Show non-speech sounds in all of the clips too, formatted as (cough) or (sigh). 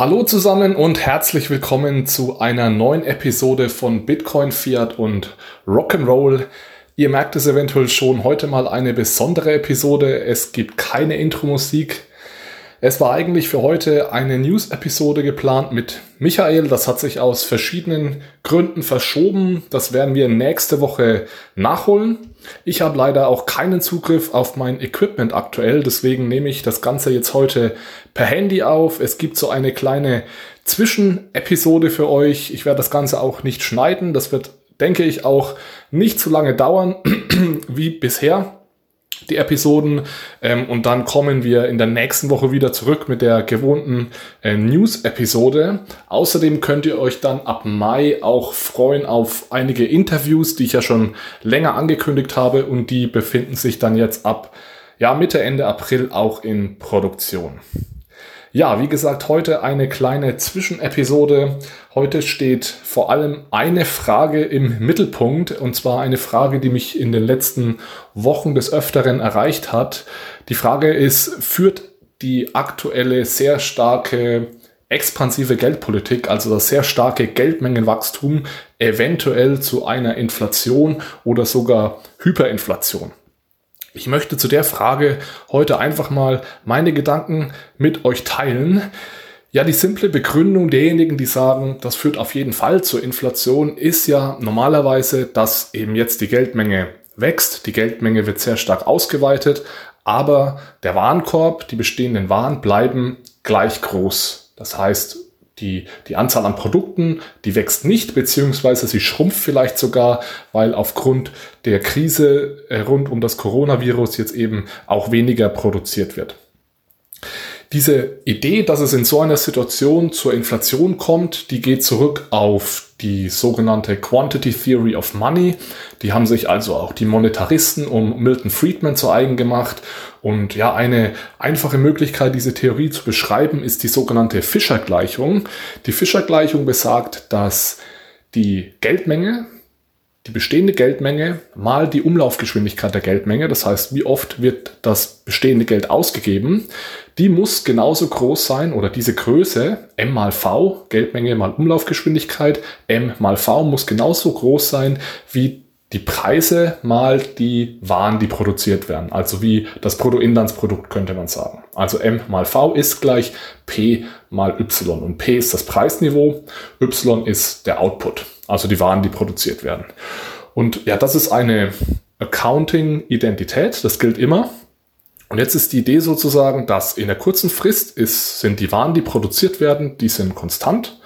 Hallo zusammen und herzlich willkommen zu einer neuen Episode von Bitcoin, Fiat und Rock'n'Roll. Ihr merkt es eventuell schon, heute mal eine besondere Episode. Es gibt keine Intro-Musik. Es war eigentlich für heute eine News-Episode geplant mit Michael. Das hat sich aus verschiedenen Gründen verschoben. Das werden wir nächste Woche nachholen. Ich habe leider auch keinen Zugriff auf mein Equipment aktuell. Deswegen nehme ich das Ganze jetzt heute per Handy auf. Es gibt so eine kleine Zwischenepisode für euch. Ich werde das Ganze auch nicht schneiden. Das wird, denke ich, auch nicht so lange dauern (clears throat) wie bisher die Episoden. Ähm, und dann kommen wir in der nächsten Woche wieder zurück mit der gewohnten äh, News-Episode. Außerdem könnt ihr euch dann ab Mai auch freuen auf einige Interviews, die ich ja schon länger angekündigt habe und die befinden sich dann jetzt ab ja, Mitte, Ende April auch in Produktion. Ja, wie gesagt, heute eine kleine Zwischenepisode. Heute steht vor allem eine Frage im Mittelpunkt, und zwar eine Frage, die mich in den letzten Wochen des Öfteren erreicht hat. Die Frage ist, führt die aktuelle sehr starke expansive Geldpolitik, also das sehr starke Geldmengenwachstum, eventuell zu einer Inflation oder sogar Hyperinflation? Ich möchte zu der Frage heute einfach mal meine Gedanken mit euch teilen. Ja, die simple Begründung derjenigen, die sagen, das führt auf jeden Fall zur Inflation, ist ja normalerweise, dass eben jetzt die Geldmenge wächst, die Geldmenge wird sehr stark ausgeweitet, aber der Warenkorb, die bestehenden Waren bleiben gleich groß. Das heißt, die, die Anzahl an Produkten, die wächst nicht, beziehungsweise sie schrumpft vielleicht sogar, weil aufgrund der Krise äh, rund um das Coronavirus jetzt eben auch weniger produziert wird. Diese Idee, dass es in so einer Situation zur Inflation kommt, die geht zurück auf die sogenannte Quantity Theory of Money. Die haben sich also auch die Monetaristen um Milton Friedman zu eigen gemacht. Und ja, eine einfache Möglichkeit, diese Theorie zu beschreiben, ist die sogenannte Fischer-Gleichung. Die Fischer-Gleichung besagt, dass die Geldmenge, die bestehende Geldmenge mal die Umlaufgeschwindigkeit der Geldmenge, das heißt, wie oft wird das bestehende Geld ausgegeben, die muss genauso groß sein oder diese Größe m mal v, Geldmenge mal Umlaufgeschwindigkeit, m mal v muss genauso groß sein wie die Preise mal die Waren, die produziert werden. Also wie das Bruttoinlandsprodukt könnte man sagen. Also M mal V ist gleich P mal Y. Und P ist das Preisniveau, Y ist der Output, also die Waren, die produziert werden. Und ja, das ist eine Accounting-Identität, das gilt immer. Und jetzt ist die Idee sozusagen, dass in der kurzen Frist ist, sind die Waren, die produziert werden, die sind konstant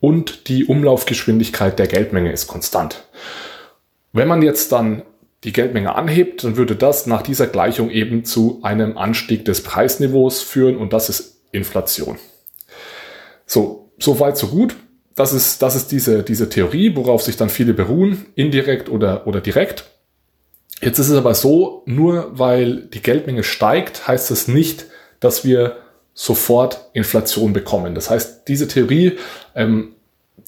und die Umlaufgeschwindigkeit der Geldmenge ist konstant. Wenn man jetzt dann die Geldmenge anhebt, dann würde das nach dieser Gleichung eben zu einem Anstieg des Preisniveaus führen und das ist Inflation. So, so weit, so gut. Das ist, das ist diese, diese Theorie, worauf sich dann viele beruhen, indirekt oder, oder direkt. Jetzt ist es aber so, nur weil die Geldmenge steigt, heißt das nicht, dass wir sofort Inflation bekommen. Das heißt, diese Theorie, ähm,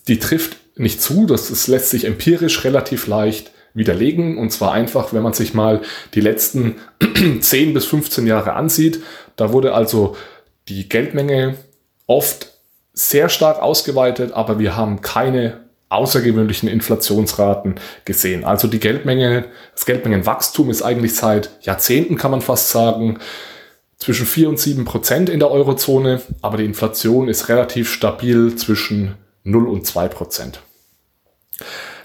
die trifft nicht zu. Das, das lässt sich empirisch relativ leicht widerlegen. Und zwar einfach, wenn man sich mal die letzten (clears throat) 10 bis 15 Jahre ansieht. Da wurde also die Geldmenge oft sehr stark ausgeweitet, aber wir haben keine außergewöhnlichen Inflationsraten gesehen. Also die Geldmenge, das Geldmengenwachstum ist eigentlich seit Jahrzehnten, kann man fast sagen, zwischen 4 und 7 Prozent in der Eurozone, aber die Inflation ist relativ stabil zwischen 0 und 2 Prozent.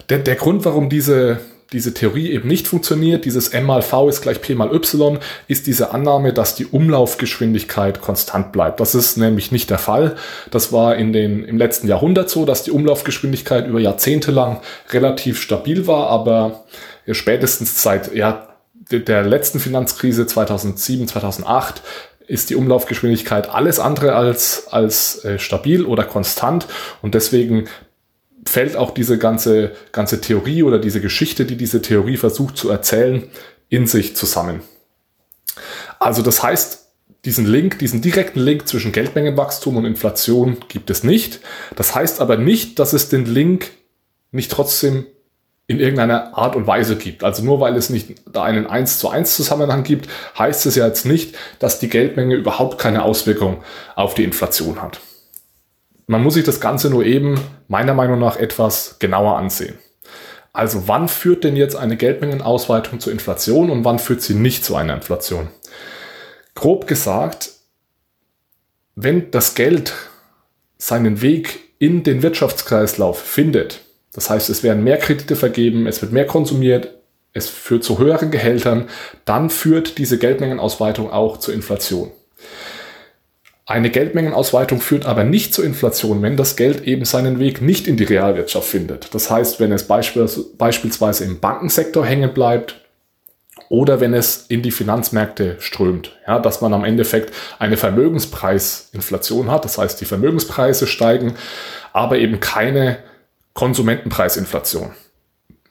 Der, der Grund, warum diese, diese Theorie eben nicht funktioniert, dieses m mal v ist gleich p mal y, ist diese Annahme, dass die Umlaufgeschwindigkeit konstant bleibt. Das ist nämlich nicht der Fall. Das war in den, im letzten Jahrhundert so, dass die Umlaufgeschwindigkeit über Jahrzehnte lang relativ stabil war, aber spätestens seit ja, der letzten Finanzkrise 2007, 2008 ist die Umlaufgeschwindigkeit alles andere als, als äh, stabil oder konstant und deswegen fällt auch diese ganze, ganze Theorie oder diese Geschichte, die diese Theorie versucht zu erzählen, in sich zusammen. Also das heißt, diesen Link, diesen direkten Link zwischen Geldmengenwachstum und Inflation gibt es nicht. Das heißt aber nicht, dass es den Link nicht trotzdem in irgendeiner Art und Weise gibt. Also nur weil es nicht da einen 1 zu 1 Zusammenhang gibt, heißt es ja jetzt nicht, dass die Geldmenge überhaupt keine Auswirkung auf die Inflation hat. Man muss sich das Ganze nur eben meiner Meinung nach etwas genauer ansehen. Also wann führt denn jetzt eine Geldmengenausweitung zur Inflation und wann führt sie nicht zu einer Inflation? Grob gesagt, wenn das Geld seinen Weg in den Wirtschaftskreislauf findet, das heißt, es werden mehr Kredite vergeben, es wird mehr konsumiert, es führt zu höheren Gehältern, dann führt diese Geldmengenausweitung auch zur Inflation. Eine Geldmengenausweitung führt aber nicht zur Inflation, wenn das Geld eben seinen Weg nicht in die Realwirtschaft findet. Das heißt, wenn es beispielsweise im Bankensektor hängen bleibt oder wenn es in die Finanzmärkte strömt. Ja, dass man am Endeffekt eine Vermögenspreisinflation hat. Das heißt, die Vermögenspreise steigen, aber eben keine Konsumentenpreisinflation.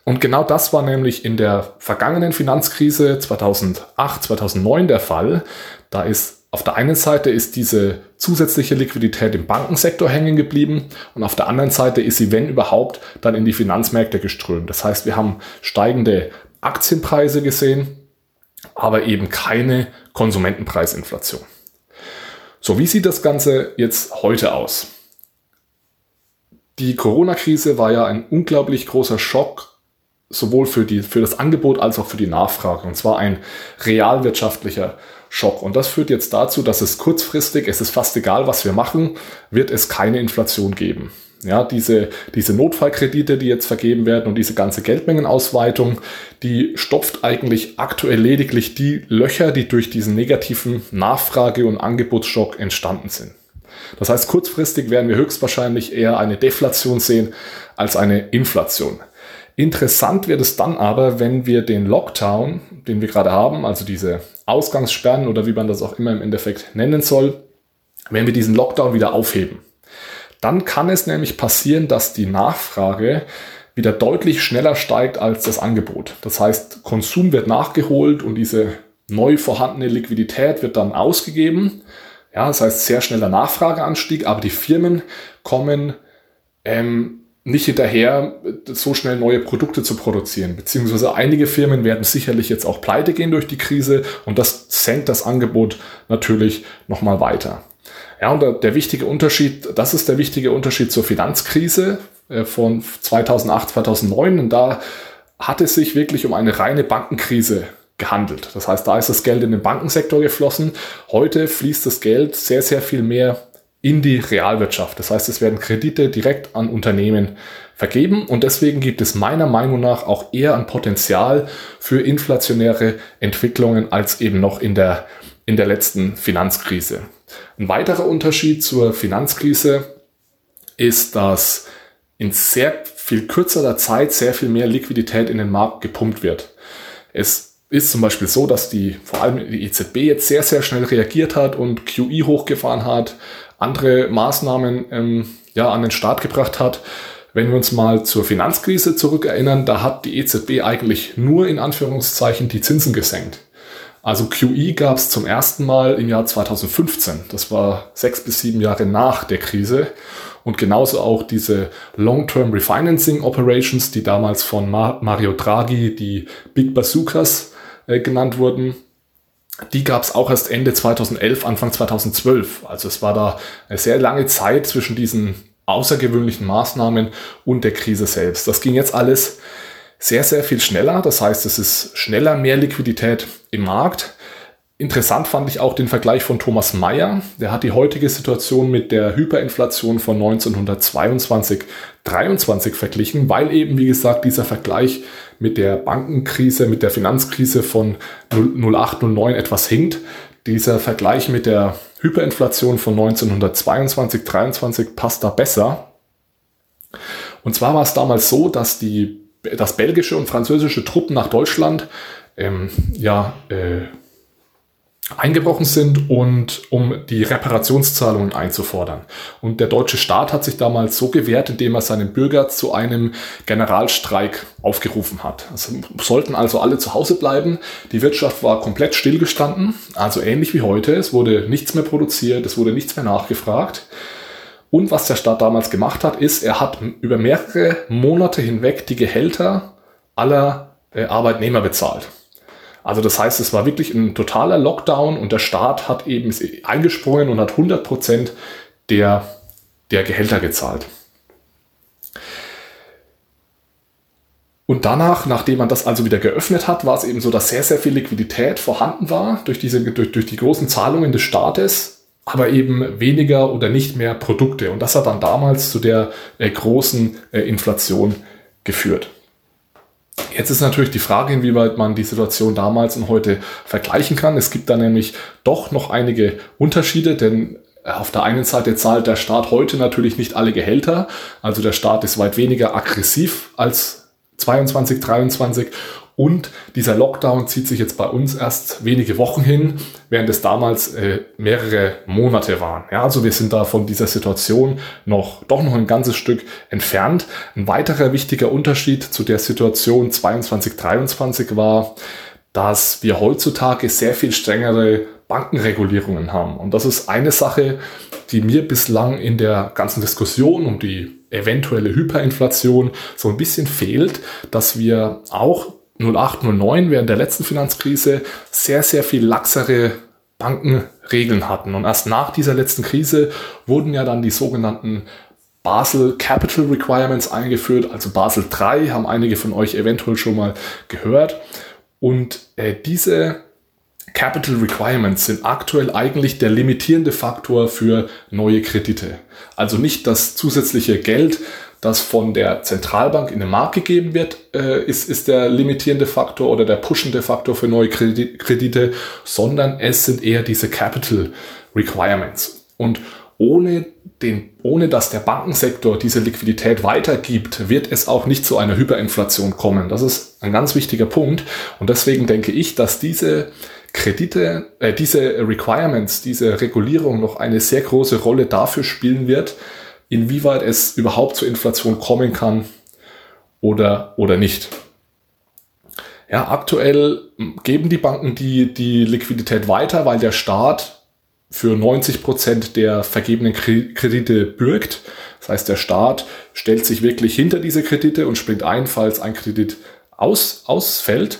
Und genau das war nämlich in der vergangenen Finanzkrise 2008, 2009 der Fall. Da ist auf der einen Seite ist diese zusätzliche Liquidität im Bankensektor hängen geblieben und auf der anderen Seite ist sie, wenn überhaupt, dann in die Finanzmärkte geströmt. Das heißt, wir haben steigende Aktienpreise gesehen, aber eben keine Konsumentenpreisinflation. So, wie sieht das Ganze jetzt heute aus? Die Corona-Krise war ja ein unglaublich großer Schock sowohl für, die, für das Angebot als auch für die Nachfrage. Und zwar ein realwirtschaftlicher Schock. Und das führt jetzt dazu, dass es kurzfristig, es ist fast egal, was wir machen, wird es keine Inflation geben. Ja, diese, diese Notfallkredite, die jetzt vergeben werden und diese ganze Geldmengenausweitung, die stopft eigentlich aktuell lediglich die Löcher, die durch diesen negativen Nachfrage- und Angebotsschock entstanden sind. Das heißt, kurzfristig werden wir höchstwahrscheinlich eher eine Deflation sehen als eine Inflation. Interessant wird es dann aber, wenn wir den Lockdown, den wir gerade haben, also diese Ausgangssperren oder wie man das auch immer im Endeffekt nennen soll, wenn wir diesen Lockdown wieder aufheben. Dann kann es nämlich passieren, dass die Nachfrage wieder deutlich schneller steigt als das Angebot. Das heißt, Konsum wird nachgeholt und diese neu vorhandene Liquidität wird dann ausgegeben. Ja, das heißt sehr schneller Nachfrageanstieg, aber die Firmen kommen ähm, nicht hinterher, so schnell neue Produkte zu produzieren. Beziehungsweise einige Firmen werden sicherlich jetzt auch pleite gehen durch die Krise und das senkt das Angebot natürlich nochmal weiter. Ja, und der, wichtige Unterschied, das ist der wichtige Unterschied zur Finanzkrise äh, von 2008, 2009. Und da hat es sich wirklich um eine reine Bankenkrise gehandelt. Das heißt, da ist das Geld in den Bankensektor geflossen. Heute fließt das Geld sehr, sehr viel mehr in die Realwirtschaft. Das heißt, es werden Kredite direkt an Unternehmen vergeben und deswegen gibt es meiner Meinung nach auch eher ein Potenzial für inflationäre Entwicklungen als eben noch in der, in der letzten Finanzkrise. Ein weiterer Unterschied zur Finanzkrise ist, dass in sehr viel kürzerer Zeit sehr viel mehr Liquidität in den Markt gepumpt wird. Es ist zum Beispiel so, dass die, vor allem die EZB jetzt sehr, sehr schnell reagiert hat und QE hochgefahren hat, andere Maßnahmen ähm, ja, an den Start gebracht hat. Wenn wir uns mal zur Finanzkrise zurückerinnern, da hat die EZB eigentlich nur in Anführungszeichen die Zinsen gesenkt. Also QE gab es zum ersten Mal im Jahr 2015. Das war sechs bis sieben Jahre nach der Krise. Und genauso auch diese Long-Term Refinancing Operations, die damals von Mario Draghi die Big Bazookas äh, genannt wurden die gab es auch erst Ende 2011, Anfang 2012. Also es war da eine sehr lange Zeit zwischen diesen außergewöhnlichen Maßnahmen und der Krise selbst. Das ging jetzt alles sehr, sehr viel schneller. Das heißt, es ist schneller mehr Liquidität im Markt. Interessant fand ich auch den Vergleich von Thomas Mayer. Der hat die heutige Situation mit der Hyperinflation von 1922, 23 verglichen, weil eben, wie gesagt, dieser Vergleich mit der Bankenkrise, mit der Finanzkrise von 08, 09 etwas hinkt. Dieser Vergleich mit der Hyperinflation von 1922, 23 passt da besser. Und zwar war es damals so, dass die, dass belgische und französische Truppen nach Deutschland ähm, ja, äh, eingebrochen sind und um die Reparationszahlungen einzufordern. Und der deutsche Staat hat sich damals so gewehrt, indem er seinen Bürger zu einem Generalstreik aufgerufen hat. Es sollten also alle zu Hause bleiben. Die Wirtschaft war komplett stillgestanden, also ähnlich wie heute. Es wurde nichts mehr produziert, es wurde nichts mehr nachgefragt. Und was der Staat damals gemacht hat, ist, er hat über mehrere Monate hinweg die Gehälter aller äh, Arbeitnehmer bezahlt. Also das heißt, es war wirklich ein totaler Lockdown und der Staat hat eben eingesprungen und hat 100 Prozent der der Gehälter gezahlt. Und danach, nachdem man das also wieder geöffnet hat, war es eben so, dass sehr, sehr viel Liquidität vorhanden war durch, diese, durch, durch die großen Zahlungen des Staates, aber eben weniger oder nicht mehr Produkte. Und das hat dann damals zu der äh, großen äh, Inflation geführt. Jetzt ist natürlich die Frage, inwieweit man die Situation damals und heute vergleichen kann. Es gibt da nämlich doch noch einige Unterschiede, denn auf der einen Seite zahlt der Staat heute natürlich nicht alle Gehälter. Also der Staat ist weit weniger aggressiv als 22, 23 und dieser Lockdown zieht sich jetzt bei uns erst wenige Wochen hin, während es damals äh, mehrere Monate waren. Ja, also wir sind da von dieser Situation noch doch noch ein ganzes Stück entfernt. Ein weiterer wichtiger Unterschied zu der Situation 22, 23 war, dass wir heutzutage sehr viel strengere Bankenregulierungen haben. Und das ist eine Sache, die mir bislang in der ganzen Diskussion um die eventuelle Hyperinflation so ein bisschen fehlt, dass wir auch 08, 09 während der letzten Finanzkrise sehr, sehr viel laxere Bankenregeln hatten. Und erst nach dieser letzten Krise wurden ja dann die sogenannten Basel Capital Requirements eingeführt, also Basel 3, haben einige von euch eventuell schon mal gehört. Und äh, diese Capital Requirements sind aktuell eigentlich der limitierende Faktor für neue Kredite. Also nicht das zusätzliche Geld, das von der Zentralbank in den Markt gegeben wird, äh, ist, ist der limitierende Faktor oder der pushende Faktor für neue Kredite, sondern es sind eher diese Capital Requirements. Und ohne, den, ohne dass der Bankensektor diese Liquidität weitergibt, wird es auch nicht zu einer Hyperinflation kommen. Das ist ein ganz wichtiger Punkt. Und deswegen denke ich, dass diese Kredite, äh, diese Requirements, diese Regulierung noch eine sehr große Rolle dafür spielen wird, inwieweit es überhaupt zur Inflation kommen kann oder, oder nicht. Ja, aktuell geben die Banken die, die Liquidität weiter, weil der Staat für 90 Prozent der vergebenen Kredite bürgt. Das heißt, der Staat stellt sich wirklich hinter diese Kredite und springt ein, falls ein Kredit aus, ausfällt.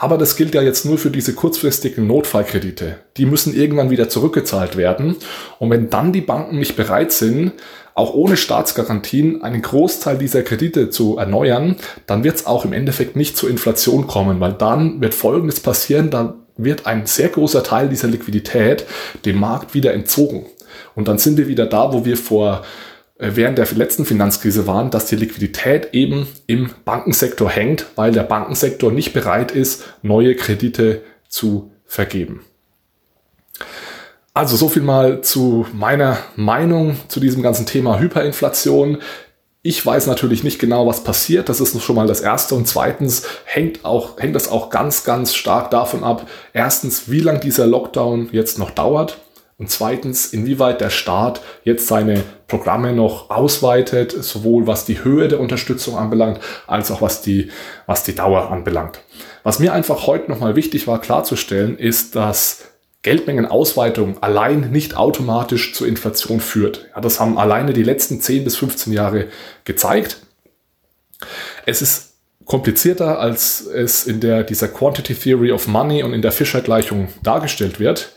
Aber das gilt ja jetzt nur für diese kurzfristigen Notfallkredite. Die müssen irgendwann wieder zurückgezahlt werden. Und wenn dann die Banken nicht bereit sind, auch ohne Staatsgarantien einen Großteil dieser Kredite zu erneuern, dann wird es auch im Endeffekt nicht zur Inflation kommen, weil dann wird Folgendes passieren, dann wird ein sehr großer Teil dieser Liquidität dem Markt wieder entzogen. Und dann sind wir wieder da, wo wir vor während der letzten Finanzkrise waren, dass die Liquidität eben im Bankensektor hängt, weil der Bankensektor nicht bereit ist, neue Kredite zu vergeben. Also so viel mal zu meiner Meinung zu diesem ganzen Thema Hyperinflation. Ich weiß natürlich nicht genau, was passiert. Das ist schon mal das Erste. Und zweitens hängt, auch, hängt das auch ganz, ganz stark davon ab, erstens, wie lang dieser Lockdown jetzt noch dauert. Und zweitens, inwieweit der Staat jetzt seine Programme noch ausweitet, sowohl was die Höhe der Unterstützung anbelangt, als auch was die, was die Dauer anbelangt. Was mir einfach heute nochmal wichtig war klarzustellen, ist, dass Geldmengenausweitung allein nicht automatisch zur Inflation führt. Ja, das haben alleine die letzten 10 bis 15 Jahre gezeigt. Es ist komplizierter, als es in der, dieser Quantity Theory of Money und in der Fischer-Gleichung dargestellt wird.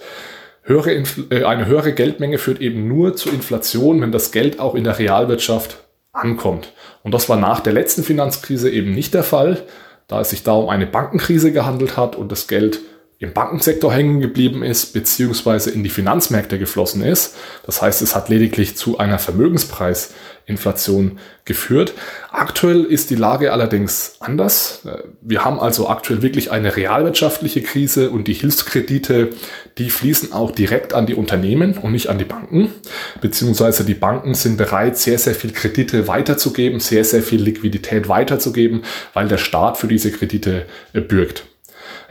Höhere äh, eine höhere Geldmenge führt eben nur zur Inflation, wenn das Geld auch in der Realwirtschaft ankommt. Und das war nach der letzten Finanzkrise eben nicht der Fall, da es sich da um eine Bankenkrise gehandelt hat und das Geld im Bankensektor hängen geblieben ist, beziehungsweise in die Finanzmärkte geflossen ist. Das heißt, es hat lediglich zu einer Vermögenspreisinflation geführt. Aktuell ist die Lage allerdings anders. Wir haben also aktuell wirklich eine realwirtschaftliche Krise und die Hilfskredite, die fließen auch direkt an die Unternehmen und nicht an die Banken. Beziehungsweise die Banken sind bereit, sehr, sehr viel Kredite weiterzugeben, sehr, sehr viel Liquidität weiterzugeben, weil der Staat für diese Kredite bürgt.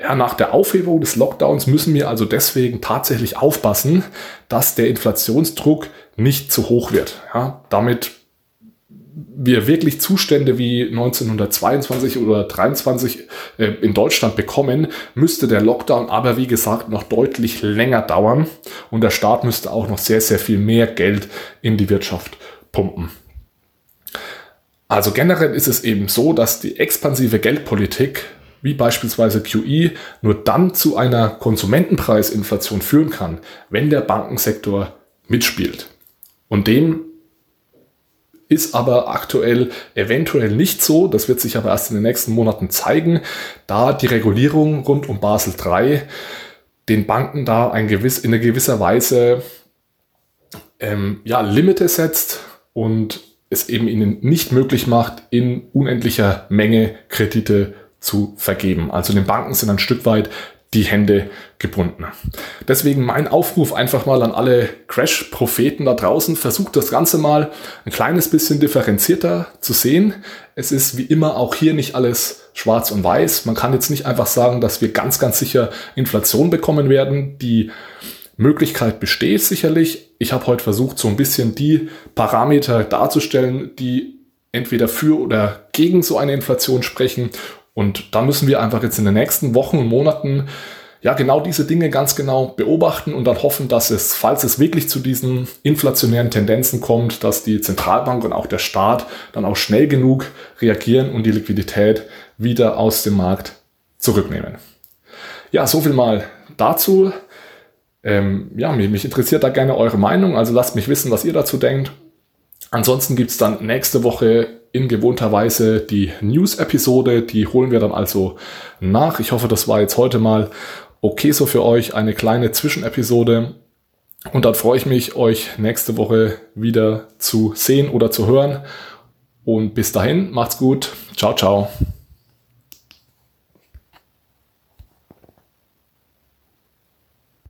Ja, nach der Aufhebung des Lockdowns müssen wir also deswegen tatsächlich aufpassen, dass der Inflationsdruck nicht zu hoch wird. Ja, damit wir wirklich Zustände wie 1922 oder 23 äh, in Deutschland bekommen, müsste der Lockdown aber wie gesagt noch deutlich länger dauern und der Staat müsste auch noch sehr, sehr viel mehr Geld in die Wirtschaft pumpen. Also generell ist es eben so, dass die expansive Geldpolitik wie beispielsweise QE nur dann zu einer Konsumentenpreisinflation führen kann, wenn der Bankensektor mitspielt. Und dem ist aber aktuell eventuell nicht so. Das wird sich aber erst in den nächsten Monaten zeigen, da die Regulierung rund um Basel III den Banken da ein gewiss, in einer gewisser Weise ähm, ja, Limite setzt und es eben ihnen nicht möglich macht, in unendlicher Menge Kredite zu vergeben. Also den Banken sind ein Stück weit die Hände gebunden. Deswegen mein Aufruf einfach mal an alle Crash-Propheten da draußen. Versucht das Ganze mal ein kleines bisschen differenzierter zu sehen. Es ist wie immer auch hier nicht alles schwarz und weiß. Man kann jetzt nicht einfach sagen, dass wir ganz, ganz sicher Inflation bekommen werden. Die Möglichkeit besteht sicherlich. Ich habe heute versucht, so ein bisschen die Parameter darzustellen, die entweder für oder gegen so eine Inflation sprechen und da müssen wir einfach jetzt in den nächsten Wochen und Monaten ja genau diese Dinge ganz genau beobachten und dann hoffen, dass es, falls es wirklich zu diesen inflationären Tendenzen kommt, dass die Zentralbank und auch der Staat dann auch schnell genug reagieren und die Liquidität wieder aus dem Markt zurücknehmen. Ja, so viel mal dazu. Ähm, ja, mich, mich interessiert da gerne eure Meinung, also lasst mich wissen, was ihr dazu denkt. Ansonsten gibt es dann nächste Woche in gewohnter Weise die News-Episode. Die holen wir dann also nach. Ich hoffe, das war jetzt heute mal okay so für euch. Eine kleine Zwischenepisode. Und dann freue ich mich, euch nächste Woche wieder zu sehen oder zu hören. Und bis dahin, macht's gut. Ciao, ciao.